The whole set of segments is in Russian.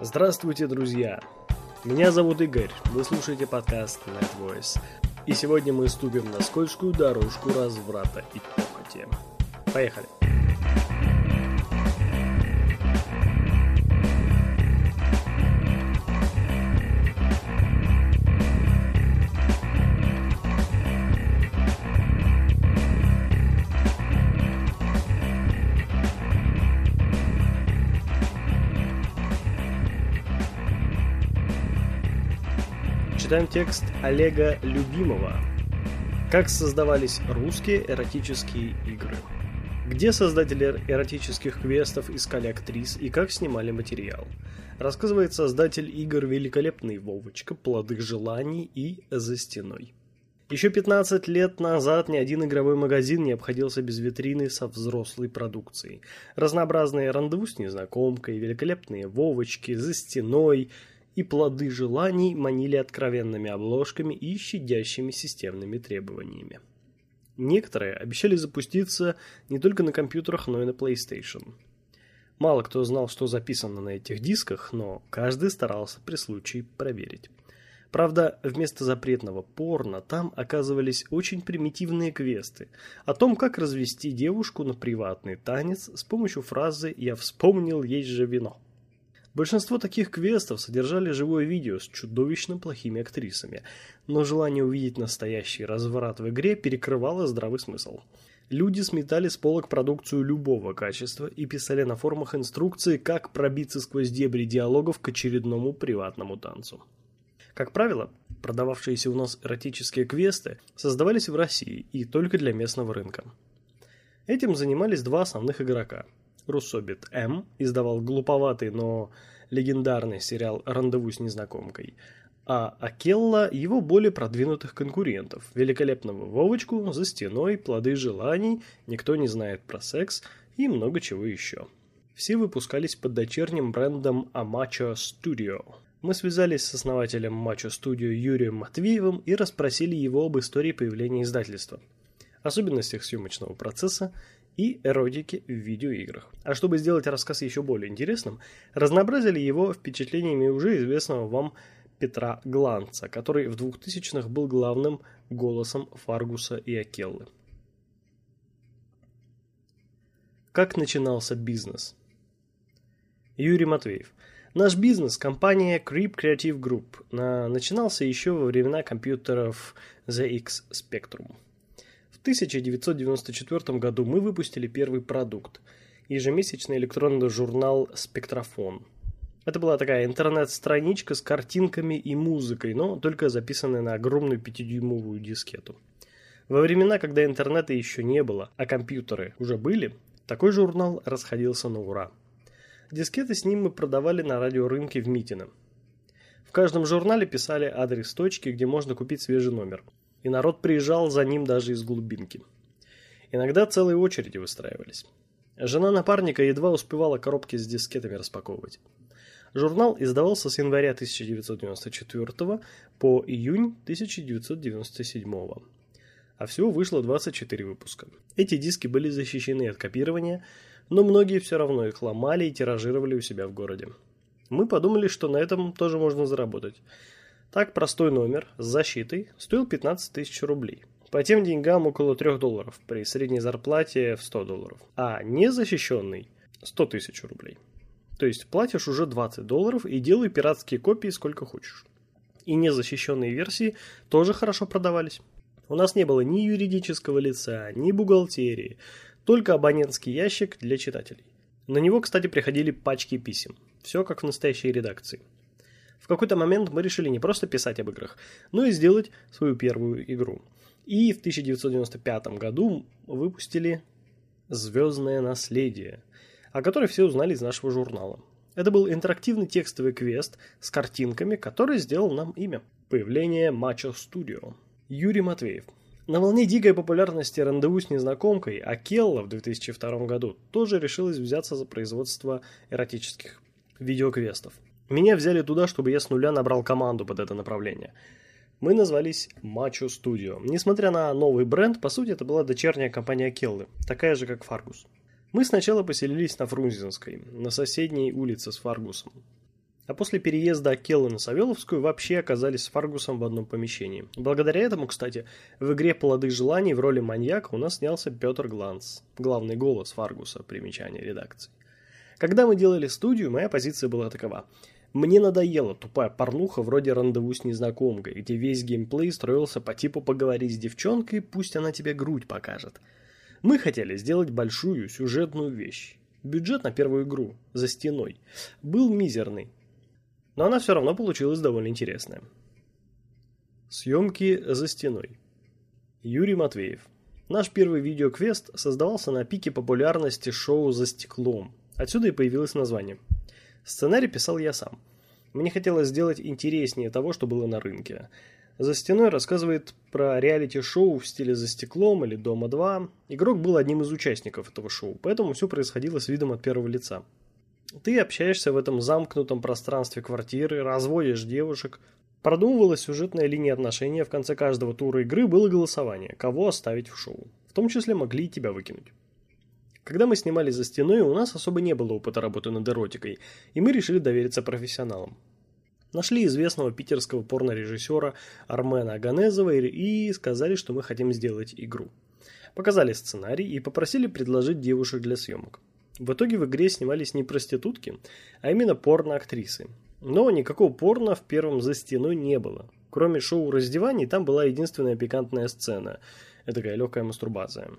Здравствуйте, друзья! Меня зовут Игорь, вы слушаете подкаст Net Voice. И сегодня мы ступим на скользкую дорожку разврата и похоти. Поехали! Читаем текст Олега Любимого. Как создавались русские эротические игры? Где создатели эротических квестов искали актрис и как снимали материал? Рассказывает создатель игр «Великолепный Вовочка», «Плоды желаний» и «За стеной». Еще 15 лет назад ни один игровой магазин не обходился без витрины со взрослой продукцией. Разнообразные рандеву с незнакомкой, великолепные Вовочки, «За стеной», и плоды желаний манили откровенными обложками и щадящими системными требованиями. Некоторые обещали запуститься не только на компьютерах, но и на PlayStation. Мало кто знал, что записано на этих дисках, но каждый старался при случае проверить. Правда, вместо запретного порно там оказывались очень примитивные квесты о том, как развести девушку на приватный танец с помощью фразы «Я вспомнил, есть же вино». Большинство таких квестов содержали живое видео с чудовищно плохими актрисами, но желание увидеть настоящий разврат в игре перекрывало здравый смысл. Люди сметали с полок продукцию любого качества и писали на форумах инструкции, как пробиться сквозь дебри диалогов к очередному приватному танцу. Как правило, продававшиеся у нас эротические квесты создавались в России и только для местного рынка. Этим занимались два основных игрока – Руссобит М. издавал глуповатый, но легендарный сериал «Рандеву с незнакомкой», а Акелла его более продвинутых конкурентов, великолепного Вовочку, «За стеной», «Плоды желаний», «Никто не знает про секс» и много чего еще. Все выпускались под дочерним брендом Amacho Studio. Мы связались с основателем Macho Studio Юрием Матвеевым и расспросили его об истории появления издательства, особенностях съемочного процесса и эротики в видеоиграх. А чтобы сделать рассказ еще более интересным, разнообразили его впечатлениями уже известного вам Петра Гланца, который в 2000-х был главным голосом Фаргуса и Акеллы. Как начинался бизнес? Юрий Матвеев. Наш бизнес – компания Creep Creative Group. Начинался еще во времена компьютеров ZX Spectrum. 1994 году мы выпустили первый продукт – ежемесячный электронный журнал «Спектрофон». Это была такая интернет-страничка с картинками и музыкой, но только записанная на огромную пятидюймовую дискету. Во времена, когда интернета еще не было, а компьютеры уже были, такой журнал расходился на ура. Дискеты с ним мы продавали на радиорынке в Митино. В каждом журнале писали адрес точки, где можно купить свежий номер – и народ приезжал за ним даже из глубинки. Иногда целые очереди выстраивались. Жена напарника едва успевала коробки с дискетами распаковывать. Журнал издавался с января 1994 по июнь 1997. А всего вышло 24 выпуска. Эти диски были защищены от копирования, но многие все равно их ломали и тиражировали у себя в городе. Мы подумали, что на этом тоже можно заработать. Так простой номер с защитой стоил 15 тысяч рублей. По тем деньгам около 3 долларов при средней зарплате в 100 долларов. А незащищенный 100 тысяч рублей. То есть платишь уже 20 долларов и делай пиратские копии сколько хочешь. И незащищенные версии тоже хорошо продавались. У нас не было ни юридического лица, ни бухгалтерии, только абонентский ящик для читателей. На него, кстати, приходили пачки писем. Все как в настоящей редакции. В какой-то момент мы решили не просто писать об играх, но и сделать свою первую игру. И в 1995 году выпустили «Звездное наследие», о которой все узнали из нашего журнала. Это был интерактивный текстовый квест с картинками, который сделал нам имя. Появление Macho Studio. Юрий Матвеев. На волне дикой популярности рандеву с незнакомкой Акелла в 2002 году тоже решилась взяться за производство эротических видеоквестов. Меня взяли туда, чтобы я с нуля набрал команду под это направление. Мы назвались Macho Studio. Несмотря на новый бренд, по сути это была дочерняя компания Келлы, такая же как Фаргус. Мы сначала поселились на Фрунзенской, на соседней улице с Фаргусом. А после переезда Акеллы на Савеловскую вообще оказались с Фаргусом в одном помещении. Благодаря этому, кстати, в игре «Плоды желаний» в роли маньяка у нас снялся Петр Гланс, главный голос Фаргуса, примечание редакции. Когда мы делали студию, моя позиция была такова. Мне надоела тупая порнуха вроде рандеву с незнакомкой, где весь геймплей строился по типу поговори с девчонкой, пусть она тебе грудь покажет. Мы хотели сделать большую сюжетную вещь. Бюджет на первую игру, за стеной, был мизерный, но она все равно получилась довольно интересная. Съемки за стеной. Юрий Матвеев. Наш первый видеоквест создавался на пике популярности шоу «За стеклом». Отсюда и появилось название. Сценарий писал я сам. Мне хотелось сделать интереснее того, что было на рынке. «За стеной» рассказывает про реалити-шоу в стиле «За стеклом» или «Дома-2». Игрок был одним из участников этого шоу, поэтому все происходило с видом от первого лица. Ты общаешься в этом замкнутом пространстве квартиры, разводишь девушек. Продумывалась сюжетная линия отношений, в конце каждого тура игры было голосование, кого оставить в шоу. В том числе могли и тебя выкинуть. Когда мы снимали за стеной, у нас особо не было опыта работы над эротикой, и мы решили довериться профессионалам. Нашли известного питерского порнорежиссера Армена Аганезова и сказали, что мы хотим сделать игру. Показали сценарий и попросили предложить девушек для съемок. В итоге в игре снимались не проститутки, а именно порно-актрисы. Но никакого порно в первом «За стеной» не было. Кроме шоу раздеваний, там была единственная пикантная сцена. Такая легкая мастурбация.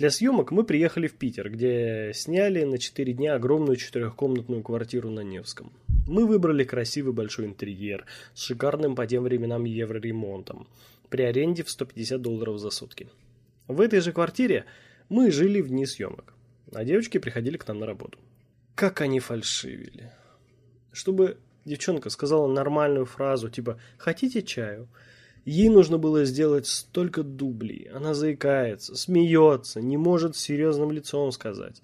Для съемок мы приехали в Питер, где сняли на 4 дня огромную четырехкомнатную квартиру на Невском. Мы выбрали красивый большой интерьер с шикарным по тем временам евроремонтом при аренде в 150 долларов за сутки. В этой же квартире мы жили в дни съемок а девочки приходили к нам на работу. Как они фальшивили. Чтобы девчонка сказала нормальную фразу, типа «хотите чаю?», ей нужно было сделать столько дублей. Она заикается, смеется, не может с серьезным лицом сказать.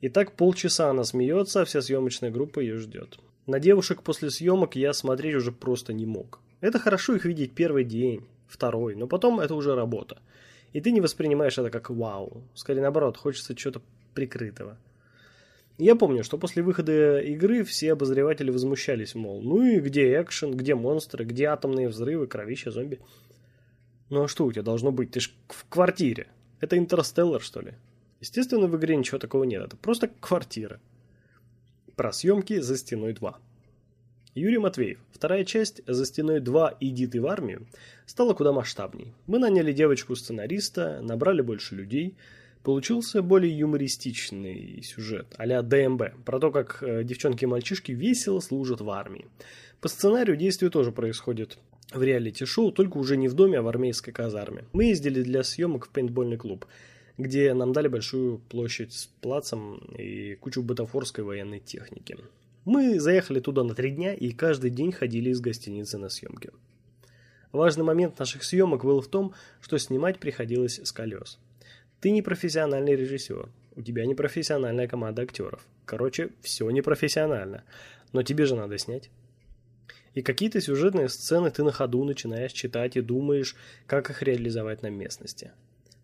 И так полчаса она смеется, а вся съемочная группа ее ждет. На девушек после съемок я смотреть уже просто не мог. Это хорошо их видеть первый день, второй, но потом это уже работа. И ты не воспринимаешь это как вау. Скорее наоборот, хочется что-то прикрытого. Я помню, что после выхода игры все обозреватели возмущались, мол, ну и где экшен, где монстры, где атомные взрывы, кровища, зомби. Ну а что у тебя должно быть? Ты ж в квартире. Это Интерстеллар, что ли? Естественно, в игре ничего такого нет. Это просто квартира. Про съемки «За стеной 2». Юрий Матвеев. Вторая часть «За стеной 2. Иди ты в армию» стала куда масштабней. Мы наняли девочку-сценариста, набрали больше людей – Получился более юмористичный сюжет, а-ля ДМБ, про то, как э, девчонки и мальчишки весело служат в армии. По сценарию действие тоже происходит в реалити-шоу, только уже не в доме, а в армейской казарме. Мы ездили для съемок в пейнтбольный клуб, где нам дали большую площадь с плацем и кучу бутафорской военной техники. Мы заехали туда на три дня и каждый день ходили из гостиницы на съемки. Важный момент наших съемок был в том, что снимать приходилось с колес. Ты не профессиональный режиссер, у тебя не профессиональная команда актеров. Короче, все непрофессионально, но тебе же надо снять. И какие-то сюжетные сцены ты на ходу начинаешь читать и думаешь, как их реализовать на местности.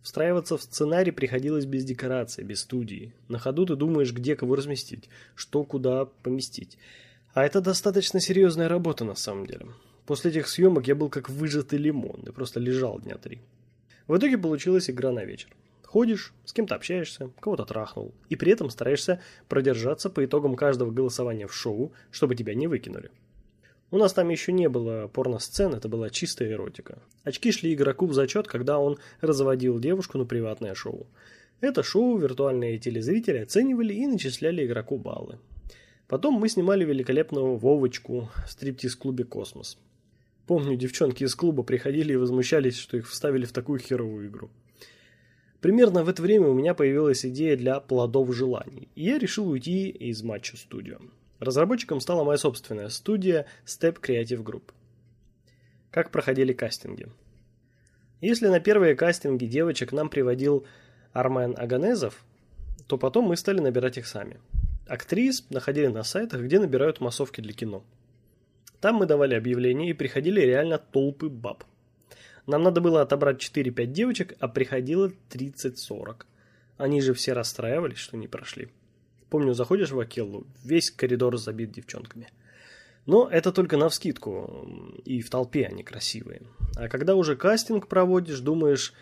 Встраиваться в сценарий приходилось без декорации, без студии. На ходу ты думаешь, где кого разместить, что куда поместить. А это достаточно серьезная работа на самом деле. После этих съемок я был как выжатый лимон и просто лежал дня три. В итоге получилась игра на вечер. Ходишь, с кем-то общаешься, кого-то трахнул, и при этом стараешься продержаться по итогам каждого голосования в шоу, чтобы тебя не выкинули. У нас там еще не было порно-сцен, это была чистая эротика. Очки шли игроку в зачет, когда он разводил девушку на приватное шоу. Это шоу виртуальные телезрители оценивали и начисляли игроку баллы. Потом мы снимали великолепную Вовочку в стриптиз-клубе «Космос». Помню, девчонки из клуба приходили и возмущались, что их вставили в такую херовую игру. Примерно в это время у меня появилась идея для плодов желаний, и я решил уйти из матча студио. Разработчиком стала моя собственная студия Step Creative Group. Как проходили кастинги? Если на первые кастинги девочек нам приводил Армен Аганезов, то потом мы стали набирать их сами. Актрис находили на сайтах, где набирают массовки для кино. Там мы давали объявления и приходили реально толпы баб. Нам надо было отобрать 4-5 девочек, а приходило 30-40. Они же все расстраивались, что не прошли. Помню, заходишь в Акеллу, весь коридор забит девчонками. Но это только на вскидку, и в толпе они красивые. А когда уже кастинг проводишь, думаешь,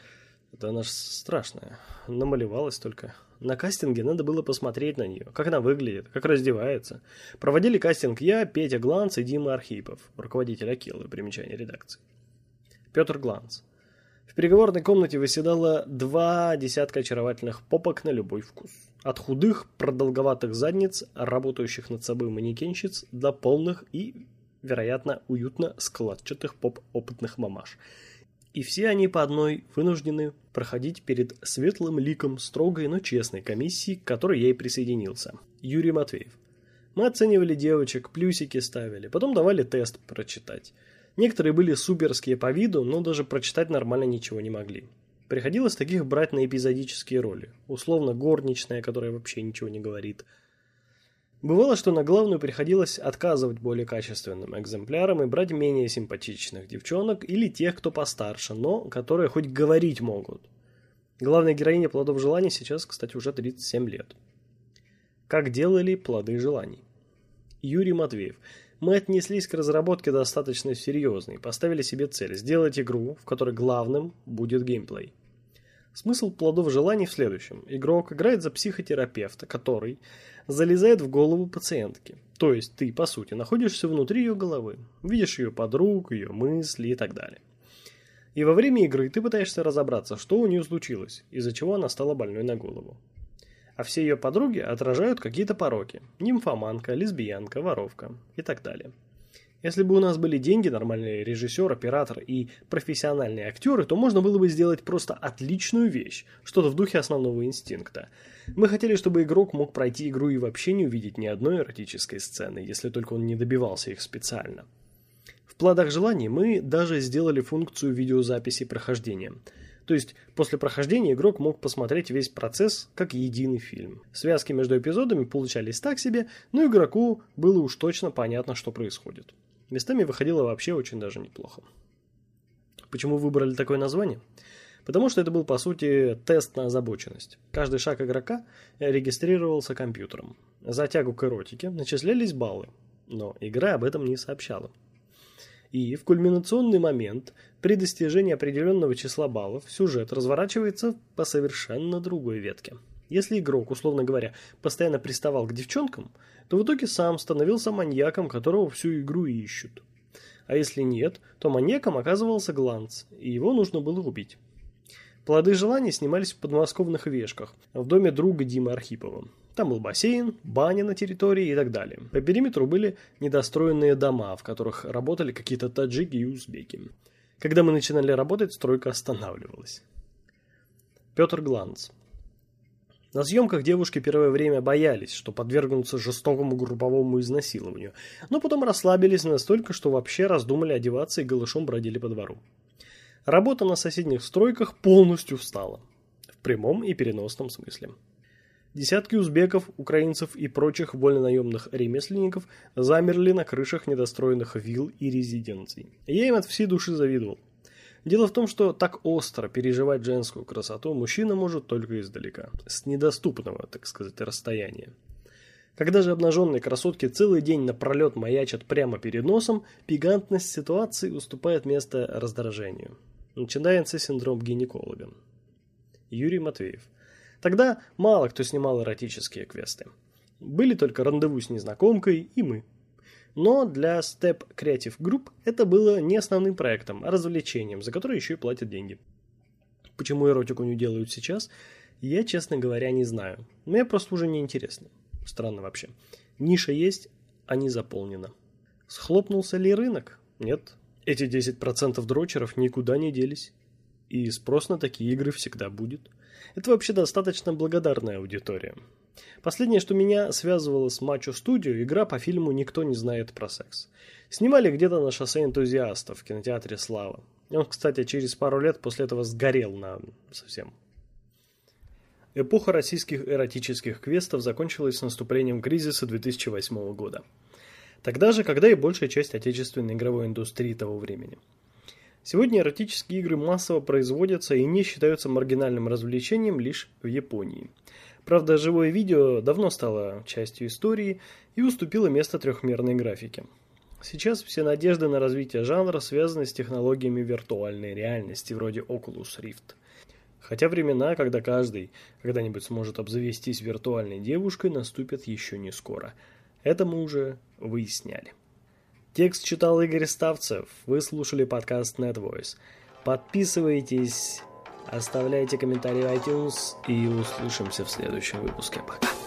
это она ж страшная, намалевалась только. На кастинге надо было посмотреть на нее, как она выглядит, как раздевается. Проводили кастинг я, Петя Гланц и Дима Архипов, руководитель Акилы, примечание редакции. Петр Гланц. В переговорной комнате выседало два десятка очаровательных попок на любой вкус. От худых, продолговатых задниц, работающих над собой манекенщиц, до полных и, вероятно, уютно складчатых поп-опытных мамаш – и все они по одной вынуждены проходить перед светлым ликом строгой, но честной комиссии, к которой я и присоединился. Юрий Матвеев. Мы оценивали девочек, плюсики ставили, потом давали тест прочитать. Некоторые были суперские по виду, но даже прочитать нормально ничего не могли. Приходилось таких брать на эпизодические роли. Условно горничная, которая вообще ничего не говорит – Бывало, что на главную приходилось отказывать более качественным экземплярам и брать менее симпатичных девчонок или тех, кто постарше, но которые хоть говорить могут. Главная героиня «Плодов желаний» сейчас, кстати, уже 37 лет. Как делали плоды желаний? Юрий Матвеев. Мы отнеслись к разработке достаточно серьезно и поставили себе цель сделать игру, в которой главным будет геймплей. Смысл плодов желаний в следующем. Игрок играет за психотерапевта, который залезает в голову пациентки. То есть ты, по сути, находишься внутри ее головы, видишь ее подруг, ее мысли и так далее. И во время игры ты пытаешься разобраться, что у нее случилось, из-за чего она стала больной на голову. А все ее подруги отражают какие-то пороки. Нимфоманка, лесбиянка, воровка и так далее. Если бы у нас были деньги, нормальный режиссер, оператор и профессиональные актеры, то можно было бы сделать просто отличную вещь, что-то в духе основного инстинкта. Мы хотели, чтобы игрок мог пройти игру и вообще не увидеть ни одной эротической сцены, если только он не добивался их специально. В плодах желаний мы даже сделали функцию видеозаписи прохождения. То есть после прохождения игрок мог посмотреть весь процесс как единый фильм. Связки между эпизодами получались так себе, но игроку было уж точно понятно, что происходит. Местами выходило вообще очень даже неплохо. Почему выбрали такое название? Потому что это был, по сути, тест на озабоченность. Каждый шаг игрока регистрировался компьютером. За тягу к эротике начислялись баллы, но игра об этом не сообщала. И в кульминационный момент, при достижении определенного числа баллов, сюжет разворачивается по совершенно другой ветке. Если игрок, условно говоря, постоянно приставал к девчонкам, то в итоге сам становился маньяком, которого всю игру ищут. А если нет, то маньяком оказывался Гланц, и его нужно было убить. Плоды желаний снимались в подмосковных вешках, в доме друга Димы Архипова. Там был бассейн, баня на территории и так далее. По периметру были недостроенные дома, в которых работали какие-то таджики и узбеки. Когда мы начинали работать, стройка останавливалась. Петр Гланц на съемках девушки первое время боялись, что подвергнутся жестокому групповому изнасилованию, но потом расслабились настолько, что вообще раздумали одеваться и голышом бродили по двору. Работа на соседних стройках полностью встала. В прямом и переносном смысле. Десятки узбеков, украинцев и прочих вольнонаемных ремесленников замерли на крышах недостроенных вилл и резиденций. Я им от всей души завидовал. Дело в том, что так остро переживать женскую красоту мужчина может только издалека, с недоступного, так сказать, расстояния. Когда же обнаженные красотки целый день напролет маячат прямо перед носом, пигантность ситуации уступает место раздражению. Начинается синдром гинеколога. Юрий Матвеев. Тогда мало кто снимал эротические квесты. Были только рандеву с незнакомкой и мы – но для Step Creative Group это было не основным проектом, а развлечением, за которое еще и платят деньги. Почему эротику не делают сейчас, я, честно говоря, не знаю. Мне просто уже не интересно. Странно вообще. Ниша есть, а не заполнена. Схлопнулся ли рынок? Нет. Эти 10% дрочеров никуда не делись. И спрос на такие игры всегда будет. Это вообще достаточно благодарная аудитория. Последнее, что меня связывало с Мачо Студио, игра по фильму «Никто не знает про секс». Снимали где-то на шоссе энтузиастов в кинотеатре «Слава». Он, кстати, через пару лет после этого сгорел на совсем. Эпоха российских эротических квестов закончилась с наступлением кризиса 2008 года. Тогда же, когда и большая часть отечественной игровой индустрии того времени. Сегодня эротические игры массово производятся и не считаются маргинальным развлечением лишь в Японии – Правда, живое видео давно стало частью истории и уступило место трехмерной графике. Сейчас все надежды на развитие жанра связаны с технологиями виртуальной реальности, вроде Oculus Rift. Хотя времена, когда каждый когда-нибудь сможет обзавестись виртуальной девушкой, наступят еще не скоро. Это мы уже выясняли. Текст читал Игорь Ставцев. Вы слушали подкаст NetVoice. Подписывайтесь, оставляйте комментарии в iTunes и услышимся в следующем выпуске. Пока.